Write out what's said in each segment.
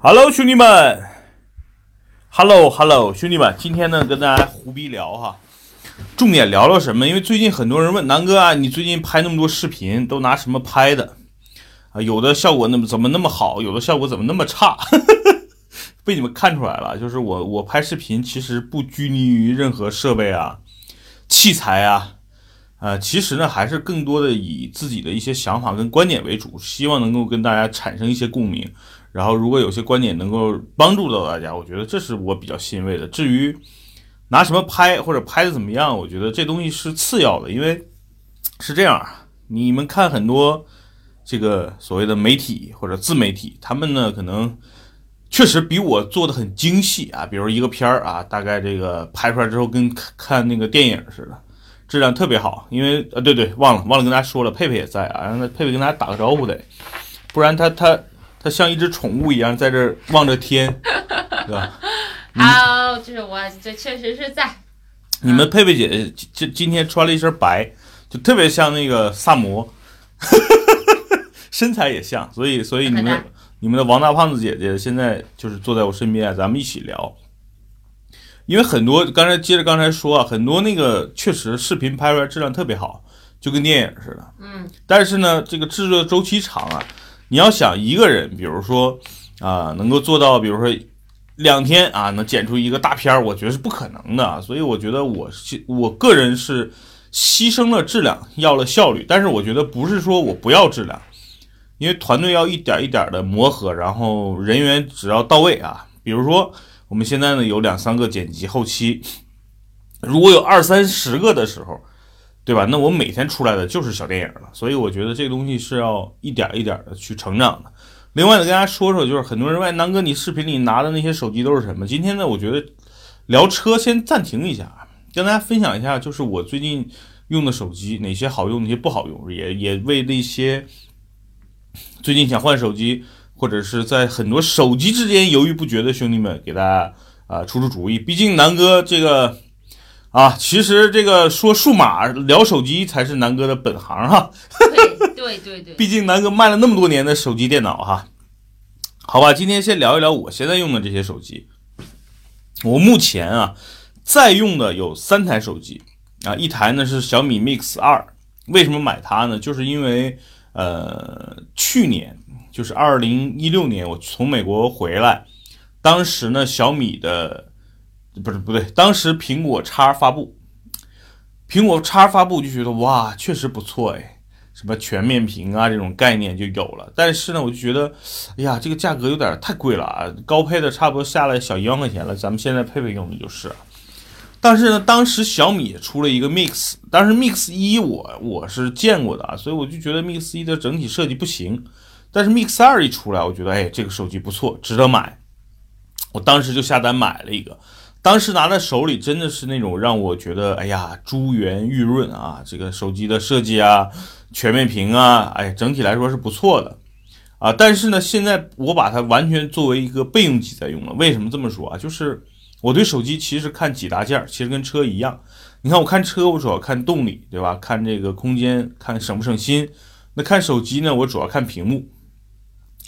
Hello，兄弟们，Hello Hello，兄弟们，今天呢跟大家胡逼聊哈，重点聊聊什么？因为最近很多人问南哥啊，你最近拍那么多视频都拿什么拍的啊？有的效果那么怎么那么好，有的效果怎么那么差？被你们看出来了，就是我我拍视频其实不拘泥于任何设备啊、器材啊，呃，其实呢还是更多的以自己的一些想法跟观点为主，希望能够跟大家产生一些共鸣。然后，如果有些观点能够帮助到大家，我觉得这是我比较欣慰的。至于拿什么拍或者拍的怎么样，我觉得这东西是次要的，因为是这样，你们看很多这个所谓的媒体或者自媒体，他们呢可能确实比我做的很精细啊，比如一个片儿啊，大概这个拍出来之后跟看那个电影似的，质量特别好。因为呃，对对，忘了忘了跟大家说了，佩佩也在啊，让他佩佩跟大家打个招呼得，不然他他。它像一只宠物一样在这望着天，对吧？Hello，就是我，这确实是在。你们佩佩姐今今天穿了一身白，就特别像那个萨摩，身材也像，所以所以你们你们的王大胖子姐姐现在就是坐在我身边，咱们一起聊。因为很多刚才接着刚才说啊，很多那个确实视频拍出来质量特别好，就跟电影似的。嗯。但是呢，这个制作周期长啊。你要想一个人，比如说啊，能够做到，比如说两天啊，能剪出一个大片儿，我觉得是不可能的。所以我觉得我是我个人是牺牲了质量，要了效率。但是我觉得不是说我不要质量，因为团队要一点一点的磨合，然后人员只要到位啊。比如说我们现在呢有两三个剪辑后期，如果有二三十个的时候。对吧？那我每天出来的就是小电影了，所以我觉得这个东西是要一点一点的去成长的。另外呢，跟大家说说，就是很多人问南哥，你视频里拿的那些手机都是什么？今天呢，我觉得聊车先暂停一下，跟大家分享一下，就是我最近用的手机哪些好用，哪些不好用，也也为那些最近想换手机或者是在很多手机之间犹豫不决的兄弟们，给大家啊出出主意。毕竟南哥这个。啊，其实这个说数码聊手机才是南哥的本行哈。对对对对，毕竟南哥卖了那么多年的手机电脑哈。好吧，今天先聊一聊我现在用的这些手机。我目前啊在用的有三台手机啊，一台呢是小米 Mix 二。为什么买它呢？就是因为呃去年就是二零一六年我从美国回来，当时呢小米的。不是不对，当时苹果叉发布，苹果叉发布就觉得哇，确实不错哎，什么全面屏啊这种概念就有了。但是呢，我就觉得，哎呀，这个价格有点太贵了啊，高配的差不多下来小一万块钱了。咱们现在配配用的就是。但是呢，当时小米出了一个 Mix，当时 Mix 一我我是见过的啊，所以我就觉得 Mix 一的整体设计不行。但是 Mix 二一出来，我觉得哎，这个手机不错，值得买。我当时就下单买了一个。当时拿在手里真的是那种让我觉得，哎呀，珠圆玉润啊！这个手机的设计啊，全面屏啊，哎，整体来说是不错的啊。但是呢，现在我把它完全作为一个备用机在用了。为什么这么说啊？就是我对手机其实看几大件，其实跟车一样。你看，我看车，我主要看动力，对吧？看这个空间，看省不省心。那看手机呢，我主要看屏幕。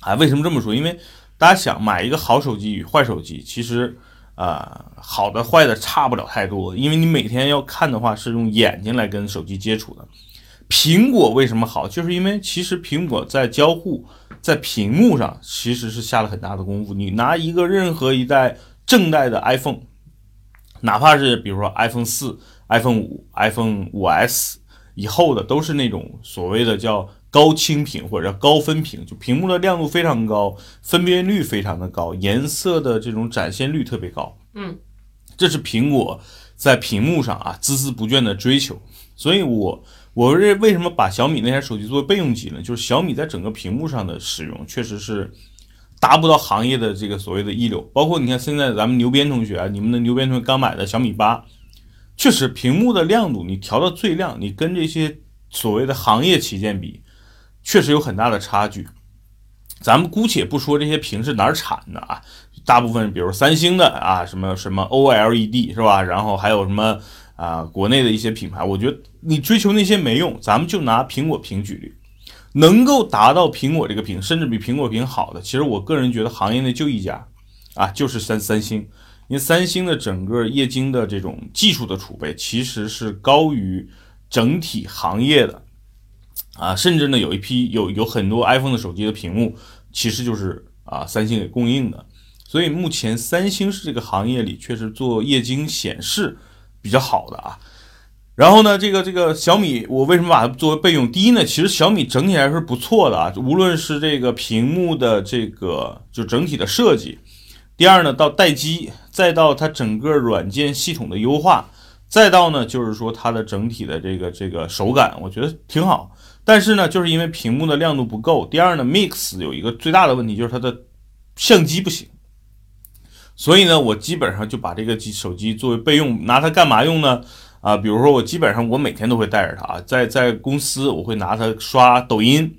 啊，为什么这么说？因为大家想买一个好手机与坏手机，其实。啊，好的坏的差不了太多，因为你每天要看的话是用眼睛来跟手机接触的。苹果为什么好？就是因为其实苹果在交互在屏幕上其实是下了很大的功夫。你拿一个任何一代正代的 iPhone，哪怕是比如说 iPhone 四、iPhone 五、iPhone 五 S 以后的，都是那种所谓的叫。高清屏或者高分屏，就屏幕的亮度非常高，分辨率非常的高，颜色的这种展现率特别高。嗯，这是苹果在屏幕上啊孜孜不倦的追求。所以，我我认为什么把小米那台手机作为备用机呢？就是小米在整个屏幕上的使用确实是达不到行业的这个所谓的一流。包括你看现在咱们牛鞭同学啊，你们的牛鞭同学刚买的小米八，确实屏幕的亮度你调到最亮，你跟这些所谓的行业旗舰比。确实有很大的差距，咱们姑且不说这些屏是哪儿产的啊，大部分比如三星的啊，什么什么 OLED 是吧？然后还有什么啊，国内的一些品牌，我觉得你追求那些没用，咱们就拿苹果屏举例。能够达到苹果这个屏，甚至比苹果屏好的，其实我个人觉得行业内就一家，啊，就是三三星。因为三星的整个液晶的这种技术的储备，其实是高于整体行业的，啊，甚至呢有一批有有很多 iPhone 的手机的屏幕，其实就是啊三星给供应的。所以目前三星是这个行业里确实做液晶显示比较好的啊。然后呢，这个这个小米，我为什么把它作为备用？第一呢，其实小米整体来说是不错的啊，无论是这个屏幕的这个就整体的设计。第二呢，到待机，再到它整个软件系统的优化，再到呢，就是说它的整体的这个这个手感，我觉得挺好。但是呢，就是因为屏幕的亮度不够。第二呢，Mix 有一个最大的问题就是它的相机不行。所以呢，我基本上就把这个机手机作为备用，拿它干嘛用呢？啊，比如说我基本上我每天都会带着它，在在公司我会拿它刷抖音，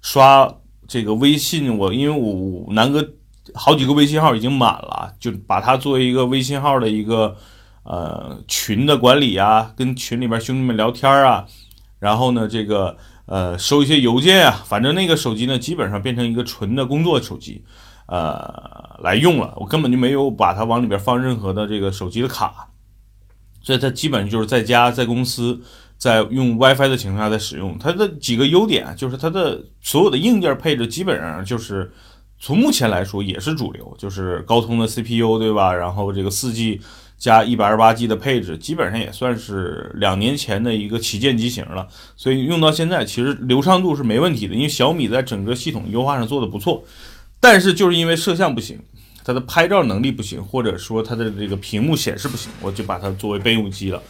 刷这个微信。我因为我南哥。好几个微信号已经满了，就把它作为一个微信号的一个呃群的管理啊，跟群里边兄弟们聊天啊，然后呢，这个呃收一些邮件啊，反正那个手机呢，基本上变成一个纯的工作手机，呃来用了，我根本就没有把它往里边放任何的这个手机的卡，所以它基本就是在家、在公司、在用 WiFi 的情况下在使用。它的几个优点就是它的所有的硬件配置基本上就是。从目前来说也是主流，就是高通的 CPU，对吧？然后这个四 G 加一百二十八 G 的配置，基本上也算是两年前的一个旗舰机型了。所以用到现在，其实流畅度是没问题的。因为小米在整个系统优化上做的不错，但是就是因为摄像不行，它的拍照能力不行，或者说它的这个屏幕显示不行，我就把它作为备用机了。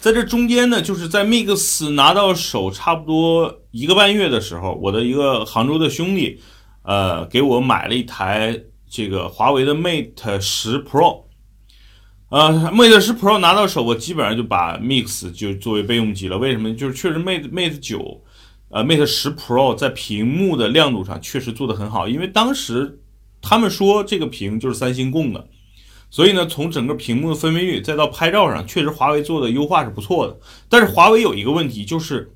在这中间呢，就是在 Mix 拿到手差不多一个半月的时候，我的一个杭州的兄弟。呃，给我买了一台这个华为的 Mate 十 Pro，呃，Mate 十 Pro 拿到手，我基本上就把 Mix 就作为备用机了。为什么？就是确实 Mate Mate 九，呃，Mate 十 Pro 在屏幕的亮度上确实做得很好，因为当时他们说这个屏就是三星供的，所以呢，从整个屏幕的分辨率再到拍照上，确实华为做的优化是不错的。但是华为有一个问题就是。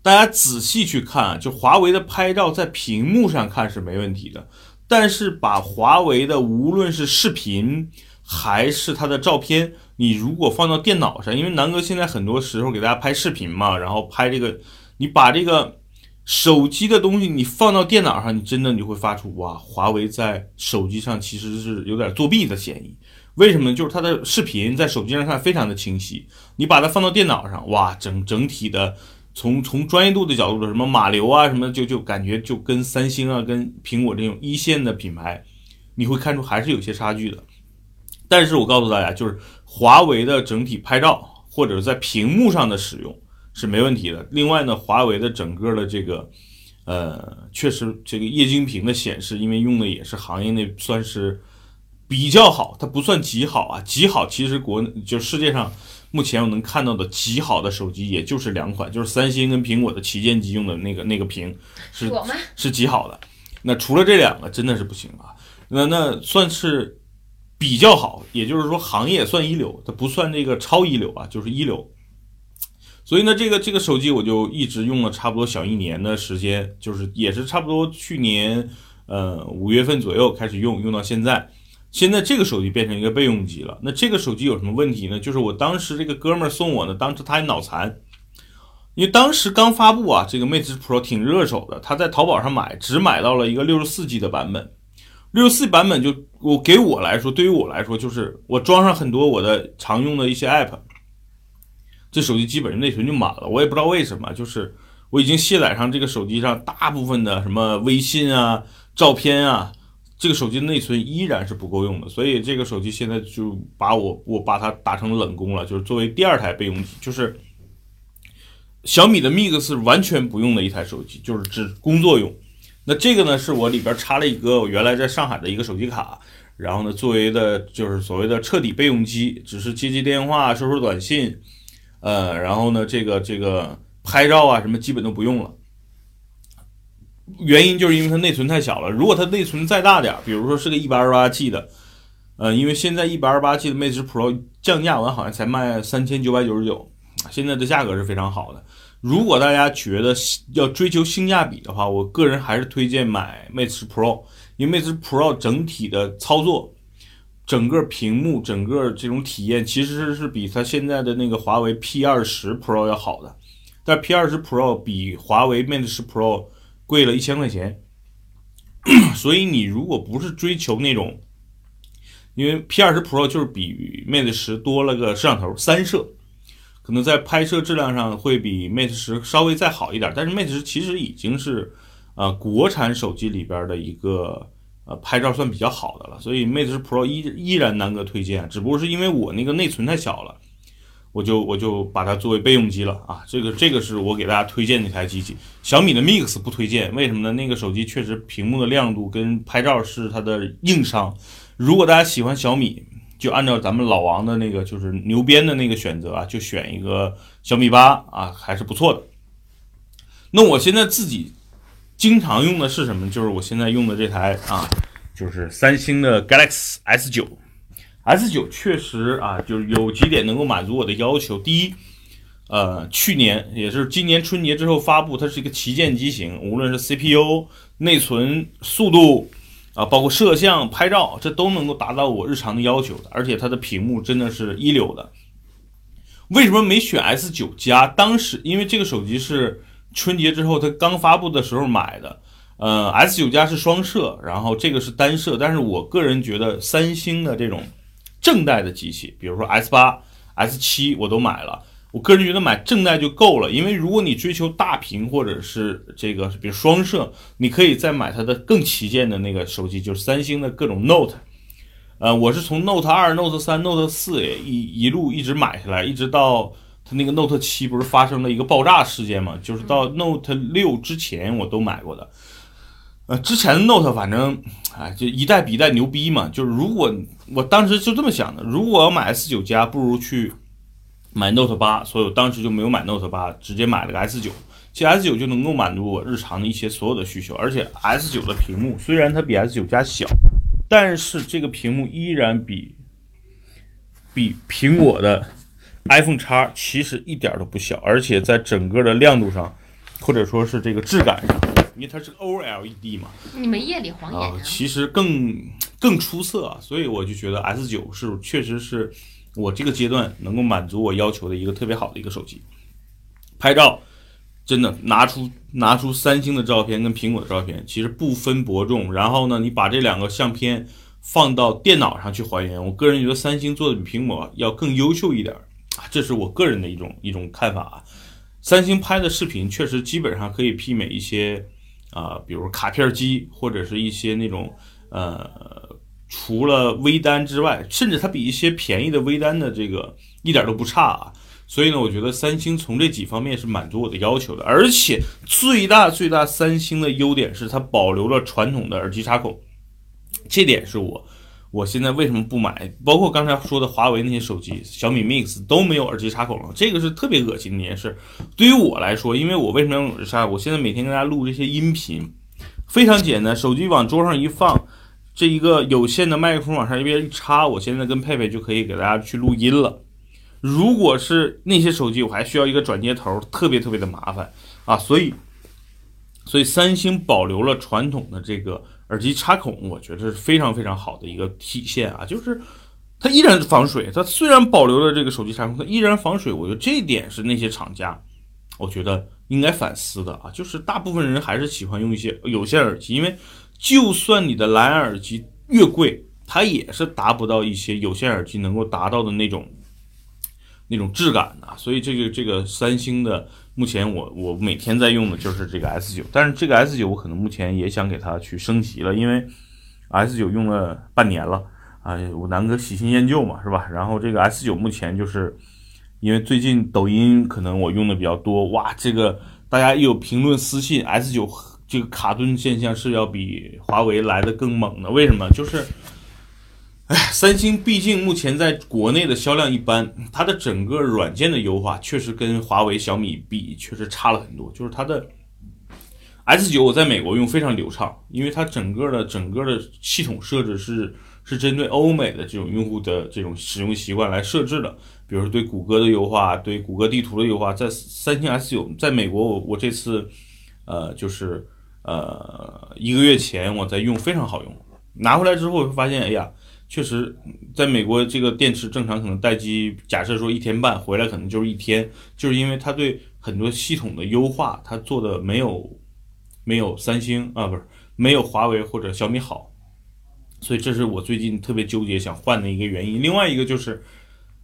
大家仔细去看啊，就华为的拍照在屏幕上看是没问题的，但是把华为的无论是视频还是它的照片，你如果放到电脑上，因为南哥现在很多时候给大家拍视频嘛，然后拍这个，你把这个手机的东西你放到电脑上，你真的你会发出哇，华为在手机上其实是有点作弊的嫌疑。为什么？就是它的视频在手机上看非常的清晰，你把它放到电脑上，哇，整整体的。从从专业度的角度的什么马流啊什么就就感觉就跟三星啊跟苹果这种一线的品牌，你会看出还是有些差距的。但是我告诉大家，就是华为的整体拍照或者在屏幕上的使用是没问题的。另外呢，华为的整个的这个呃，确实这个液晶屏的显示，因为用的也是行业内算是比较好，它不算极好啊，极好其实国就世界上。目前我能看到的极好的手机，也就是两款，就是三星跟苹果的旗舰机用的那个那个屏，是是极好的。那除了这两个，真的是不行啊。那那算是比较好，也就是说行业算一流，它不算这个超一流啊，就是一流。所以呢，这个这个手机我就一直用了差不多小一年的时间，就是也是差不多去年呃五月份左右开始用，用到现在。现在这个手机变成一个备用机了，那这个手机有什么问题呢？就是我当时这个哥们儿送我呢，当时他还脑残，因为当时刚发布啊，这个 Mate Pro 挺热手的，他在淘宝上买，只买到了一个六十四 G 的版本，六十四版本就我给我来说，对于我来说，就是我装上很多我的常用的一些 App，这手机基本上内存就满了，我也不知道为什么，就是我已经卸载上这个手机上大部分的什么微信啊、照片啊。这个手机内存依然是不够用的，所以这个手机现在就把我我把它打成冷宫了，就是作为第二台备用机，就是小米的 Mix 完全不用的一台手机，就是只工作用。那这个呢，是我里边插了一个我原来在上海的一个手机卡，然后呢，作为的就是所谓的彻底备用机，只是接接电话、收收短信，呃，然后呢，这个这个拍照啊什么基本都不用了。原因就是因为它内存太小了。如果它内存再大点，比如说是个一百二十八 G 的，呃，因为现在一百二十八 G 的 Mate Pro 降价完好像才卖三千九百九十九，现在的价格是非常好的。如果大家觉得要追求性价比的话，我个人还是推荐买 Mate 10 Pro，因为 Mate 10 Pro 整体的操作、整个屏幕、整个这种体验，其实是比它现在的那个华为 P 二十 Pro 要好的。但 P 二十 Pro 比华为 Mate 10 Pro 贵了一千块钱，所以你如果不是追求那种，因为 P 二十 Pro 就是比 Mate 10多了个摄像头三摄。可能在拍摄质量上会比 Mate 十稍微再好一点，但是 Mate 十其实已经是，呃，国产手机里边的一个呃拍照算比较好的了，所以 Mate 十 Pro 依依然难得推荐，只不过是因为我那个内存太小了，我就我就把它作为备用机了啊。这个这个是我给大家推荐的一台机器，小米的 Mix 不推荐，为什么呢？那个手机确实屏幕的亮度跟拍照是它的硬伤。如果大家喜欢小米，就按照咱们老王的那个，就是牛鞭的那个选择啊，就选一个小米八啊，还是不错的。那我现在自己经常用的是什么？就是我现在用的这台啊，就是三星的 Galaxy S 九。S 九确实啊，就是有几点能够满足我的要求。第一，呃，去年也是今年春节之后发布，它是一个旗舰机型，无论是 CPU、内存、速度。啊，包括摄像、拍照，这都能够达到我日常的要求的，而且它的屏幕真的是一流的。为什么没选 S 九加？当时因为这个手机是春节之后它刚发布的时候买的，呃，S 九加是双摄，然后这个是单摄，但是我个人觉得三星的这种正代的机器，比如说 S 八、S 七，我都买了。我个人觉得买正代就够了，因为如果你追求大屏或者是这个，比如双摄，你可以再买它的更旗舰的那个手机，就是三星的各种 Note。呃，我是从 Note 二、Note 三、Note 四一一路一直买下来，一直到它那个 Note 七不是发生了一个爆炸事件嘛？就是到 Note 六之前我都买过的。呃，之前的 Note 反正哎，就一代比一代牛逼嘛。就是如果我当时就这么想的，如果要买 S 九加，不如去。买 Note 八，所以我当时就没有买 Note 八，直接买了个 S 九。其实 S 九就能够满足我日常的一些所有的需求，而且 S 九的屏幕虽然它比 S 九加小，但是这个屏幕依然比比苹果的 iPhone 叉其实一点都不小，而且在整个的亮度上，或者说是这个质感上，因为它是 OLED 嘛，你们夜里晃眼啊，其实更更出色啊，所以我就觉得 S 九是确实是。我这个阶段能够满足我要求的一个特别好的一个手机，拍照真的拿出拿出三星的照片跟苹果的照片，其实不分伯仲。然后呢，你把这两个相片放到电脑上去还原，我个人觉得三星做的比苹果要更优秀一点啊，这是我个人的一种一种看法啊。三星拍的视频确实基本上可以媲美一些啊，比如卡片机或者是一些那种呃。除了微单之外，甚至它比一些便宜的微单的这个一点都不差啊。所以呢，我觉得三星从这几方面是满足我的要求的。而且最大最大，三星的优点是它保留了传统的耳机插孔，这点是我我现在为什么不买？包括刚才说的华为那些手机，小米 Mix 都没有耳机插孔了，这个是特别恶心的一件事。对于我来说，因为我为什么要用耳机插？我现在每天跟大家录这些音频，非常简单，手机往桌上一放。这一个有线的麦克风往上一边一插，我现在跟佩佩就可以给大家去录音了。如果是那些手机，我还需要一个转接头，特别特别的麻烦啊。所以，所以三星保留了传统的这个耳机插孔，我觉得是非常非常好的一个体现啊。就是它依然防水，它虽然保留了这个手机插孔，它依然防水。我觉得这一点是那些厂家，我觉得应该反思的啊。就是大部分人还是喜欢用一些有线耳机，因为。就算你的蓝牙耳机越贵，它也是达不到一些有线耳机能够达到的那种那种质感的。所以这个这个三星的，目前我我每天在用的就是这个 S 九，但是这个 S 九我可能目前也想给它去升级了，因为 S 九用了半年了啊，我南哥喜新厌旧嘛，是吧？然后这个 S 九目前就是因为最近抖音可能我用的比较多，哇，这个大家一有评论私信 S 九。这个卡顿现象是要比华为来的更猛的，为什么？就是，哎，三星毕竟目前在国内的销量一般，它的整个软件的优化确实跟华为、小米比确实差了很多。就是它的 S 九我在美国用非常流畅，因为它整个的整个的系统设置是是针对欧美的这种用户的这种使用习惯来设置的，比如说对谷歌的优化，对谷歌地图的优化，在三星 S 九在美国我我这次呃就是呃一个月前我在用非常好用，拿回来之后我会发现，哎呀。确实，在美国这个电池正常可能待机，假设说一天半回来可能就是一天，就是因为它对很多系统的优化，它做的没有没有三星啊，不是没有华为或者小米好，所以这是我最近特别纠结想换的一个原因。另外一个就是，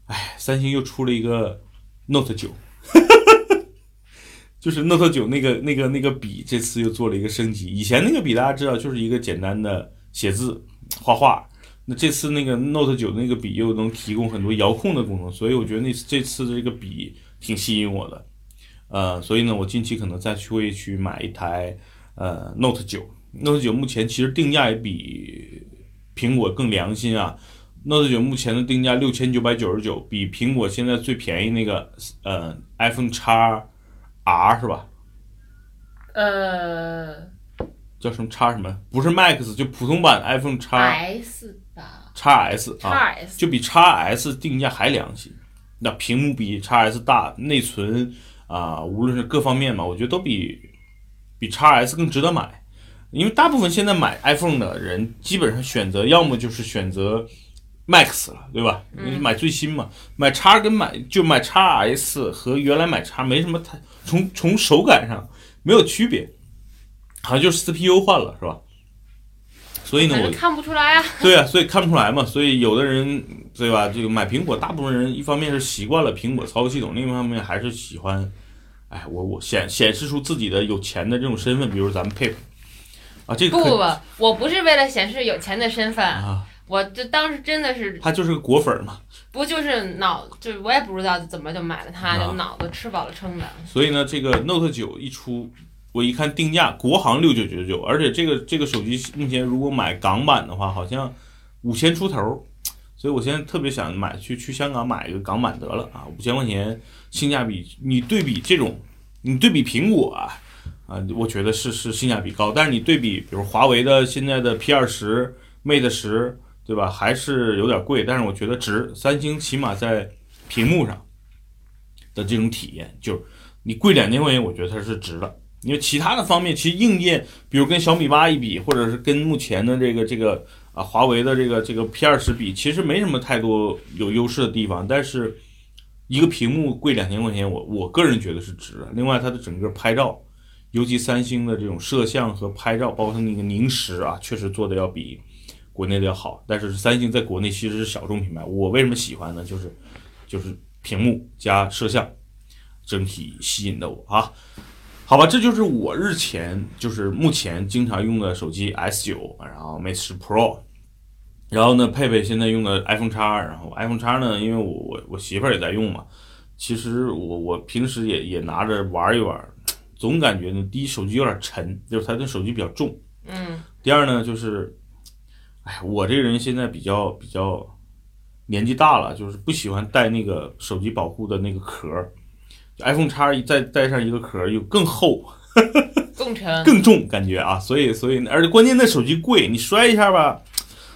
哎，三星又出了一个 Note 九，就是 Note 九那个那个那个笔，这次又做了一个升级。以前那个笔大家知道就是一个简单的写字、画画。那这次那个 Note 九那个笔又能提供很多遥控的功能，所以我觉得那这次的这个笔挺吸引我的，呃，所以呢，我近期可能再去会去买一台呃 Note 九。Note 九目前其实定价也比苹果更良心啊，Note 九目前的定价六千九百九十九，比苹果现在最便宜那个呃 iPhone X R 是吧？呃叫什么叉什么？不是 Max，就普通版 iPhone X，S 吧 X S，X 啊。就比 x S 定价还良心。那屏幕比 x S 大，内存啊、无论是各方面嘛，我觉得都比比 x S 更值得买。因为大部分现在买 iPhone 的人，基本上选择要么就是选择 Max 了，对吧？因为买最新嘛，买 x 跟买就买 x S 和原来买 x 没什么太从从手感上没有区别，好像就是 CPU 换了，是吧？所以呢，我看不出来啊。对啊，所以看不出来嘛。所以有的人对吧，这个买苹果，大部分人一方面是习惯了苹果操作系统，另一方面还是喜欢，哎，我我显显示出自己的有钱的这种身份，比如咱们佩佩啊，这个不不不，我不是为了显示有钱的身份，啊，我这当时真的是他就是个果粉嘛。不就是脑，就是我也不知道怎么就买了它，啊就脑子吃饱了撑的。所以呢，这个 Note 九一出，我一看定价，国行六九九九，而且这个这个手机目前如果买港版的话，好像五千出头，所以我现在特别想买去去香港买一个港版得了啊，五千块钱性价比，你对比这种，你对比苹果啊啊，我觉得是是性价比高，但是你对比比如华为的现在的 P 二十、Mate 十，对吧，还是有点贵，但是我觉得值。三星起码在屏幕上的这种体验，就你贵两千块钱，我觉得它是值的。因为其他的方面，其实硬件，比如跟小米八一比，或者是跟目前的这个这个啊华为的这个这个 P 二十比，其实没什么太多有优势的地方。但是一个屏幕贵两千块钱，我我个人觉得是值的。另外，它的整个拍照，尤其三星的这种摄像和拍照，包括它那个凝实啊，确实做的要比国内的要好。但是三星在国内其实是小众品牌，我为什么喜欢呢？就是就是屏幕加摄像，整体吸引的我啊。好吧，这就是我日前就是目前经常用的手机 S 九，然后 Mate 十 Pro，然后呢，佩佩现在用的 iPhone X，然后 iPhone X 呢，因为我我我媳妇儿也在用嘛，其实我我平时也也拿着玩一玩，总感觉呢，第一手机有点沉，就是它的手机比较重，嗯，第二呢就是，哎，我这个人现在比较比较年纪大了，就是不喜欢带那个手机保护的那个壳儿。iPhone 叉一再带上一个壳，又更厚 更沉。更重，感觉啊，所以所以而且关键那手机贵，你摔一下吧，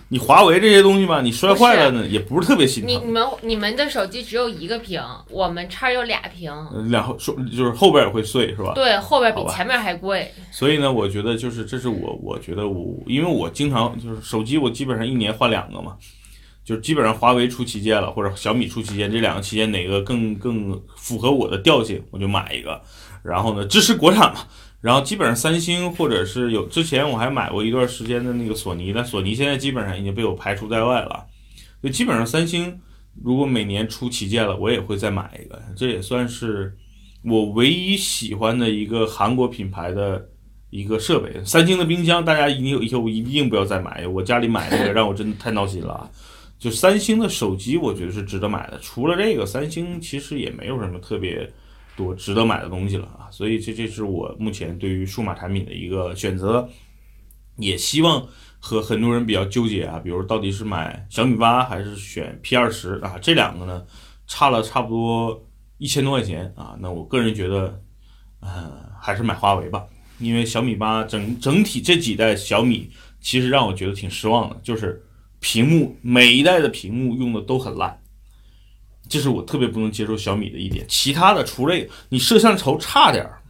你华为这些东西吧，你摔坏了呢也不是特别心疼。你你们你们的手机只有一个屏，我们叉有俩屏，呃然后说就是后边也会碎是吧？对，后边比前面还贵。所以呢，我觉得就是这是我我觉得我因为我经常就是手机我基本上一年换两个嘛，就基本上华为出旗舰了或者小米出旗舰，这两个旗舰哪个更更符合我的调性，我就买一个。然后呢，支持国产嘛。然后基本上三星或者是有之前我还买过一段时间的那个索尼，但索尼现在基本上已经被我排除在外了。就基本上三星如果每年出旗舰了，我也会再买一个，这也算是我唯一喜欢的一个韩国品牌的一个设备。三星的冰箱，大家一定以后一定不要再买，我家里买那个让我真的太闹心了。就三星的手机，我觉得是值得买的。除了这个，三星其实也没有什么特别多值得买的东西了啊。所以这这是我目前对于数码产品的一个选择，也希望和很多人比较纠结啊，比如到底是买小米八还是选 P 二十啊？这两个呢，差了差不多一千多块钱啊。那我个人觉得，呃，还是买华为吧。因为小米八整整体这几代小米其实让我觉得挺失望的，就是屏幕每一代的屏幕用的都很烂，这是我特别不能接受小米的一点。其他的除了你摄像头差点儿，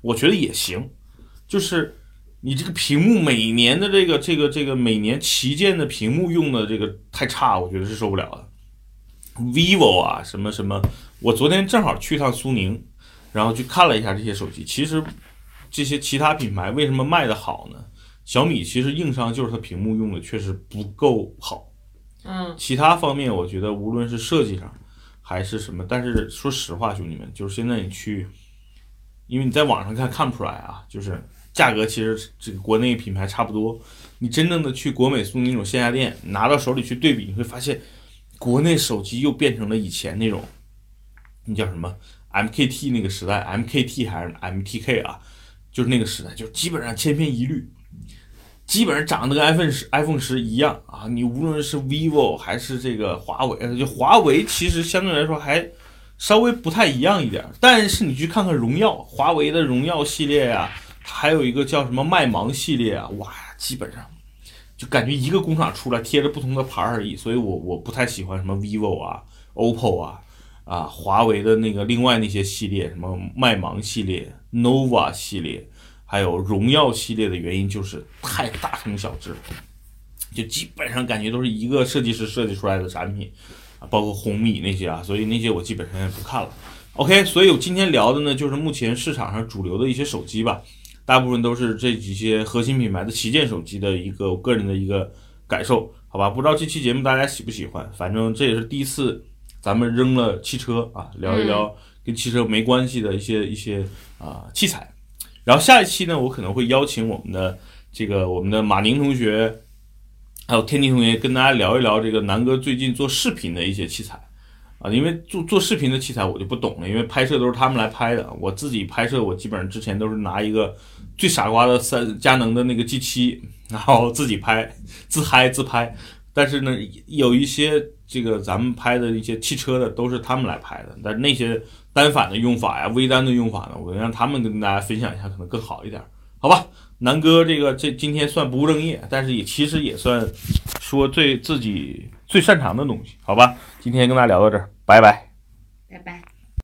我觉得也行，就是你这个屏幕每年的这个这个这个每年旗舰的屏幕用的这个太差，我觉得是受不了的。vivo 啊，什么什么，我昨天正好去趟苏宁，然后去看了一下这些手机。其实这些其他品牌为什么卖的好呢？小米其实硬伤就是它屏幕用的确实不够好。嗯，其他方面我觉得无论是设计上还是什么，但是说实话，兄弟们，就是现在你去，因为你在网上看看不出来啊，就是价格其实这个国内品牌差不多。你真正的去国美、苏宁那种线下店拿到手里去对比，你会发现。国内手机又变成了以前那种，那叫什么 MKT 那个时代，MKT 还是 MTK 啊？就是那个时代，就基本上千篇一律，基本上长得跟 iPhone 十 iPhone 十一样啊！你无论是 vivo 还是这个华为，就华为其实相对来说还稍微不太一样一点。但是你去看看荣耀，华为的荣耀系列呀，还有一个叫什么麦芒系列啊，哇，基本上。就感觉一个工厂出来贴着不同的牌而已，所以我我不太喜欢什么 vivo 啊、OPPO 啊、啊华为的那个另外那些系列，什么麦芒系列、nova 系列，还有荣耀系列的原因就是太大同小异，就基本上感觉都是一个设计师设计出来的产品啊，包括红米那些啊，所以那些我基本上也不看了。OK，所以我今天聊的呢就是目前市场上主流的一些手机吧。大部分都是这几些核心品牌的旗舰手机的一个我个人的一个感受，好吧？不知道这期节目大家喜不喜欢？反正这也是第一次咱们扔了汽车啊，聊一聊跟汽车没关系的一些一些啊器材。然后下一期呢，我可能会邀请我们的这个我们的马宁同学，还有天地同学，跟大家聊一聊这个南哥最近做视频的一些器材。啊，因为做做视频的器材我就不懂了，因为拍摄都是他们来拍的，我自己拍摄我基本上之前都是拿一个最傻瓜的三佳能的那个 G 七，然后自己拍自嗨自拍。但是呢，有一些这个咱们拍的一些汽车的都是他们来拍的，但那些单反的用法呀、微单的用法呢，我让他们跟大家分享一下，可能更好一点，好吧？南哥这个这今天算不务正业，但是也其实也算说最自己最擅长的东西，好吧？今天跟大家聊到这儿，拜拜，拜拜。